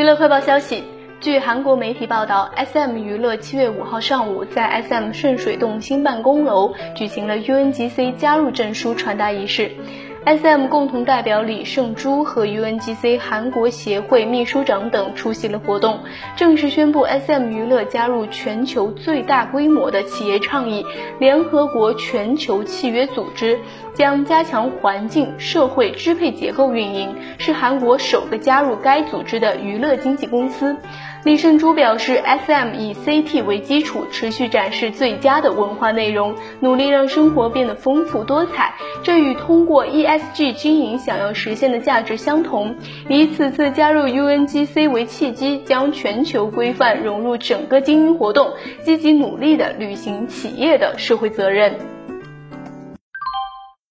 娱乐快报消息，据韩国媒体报道，SM 娱乐七月五号上午在 SM 顺水洞新办公楼举行了 UNGC 加入证书传达仪式。S.M. 共同代表李胜洙和 U.N.G.C. 韩国协会秘书长等出席了活动，正式宣布 S.M. 娱乐加入全球最大规模的企业倡议联合国全球契约组织，将加强环境、社会支配结构运营，是韩国首个加入该组织的娱乐经纪公司。李胜洙表示，S.M. 以 C.T. 为基础，持续展示最佳的文化内容，努力让生活变得丰富多彩。这与通过 E S G 经营想要实现的价值相同，以此次加入 UNGC 为契机，将全球规范融入整个经营活动，积极努力地履行企业的社会责任。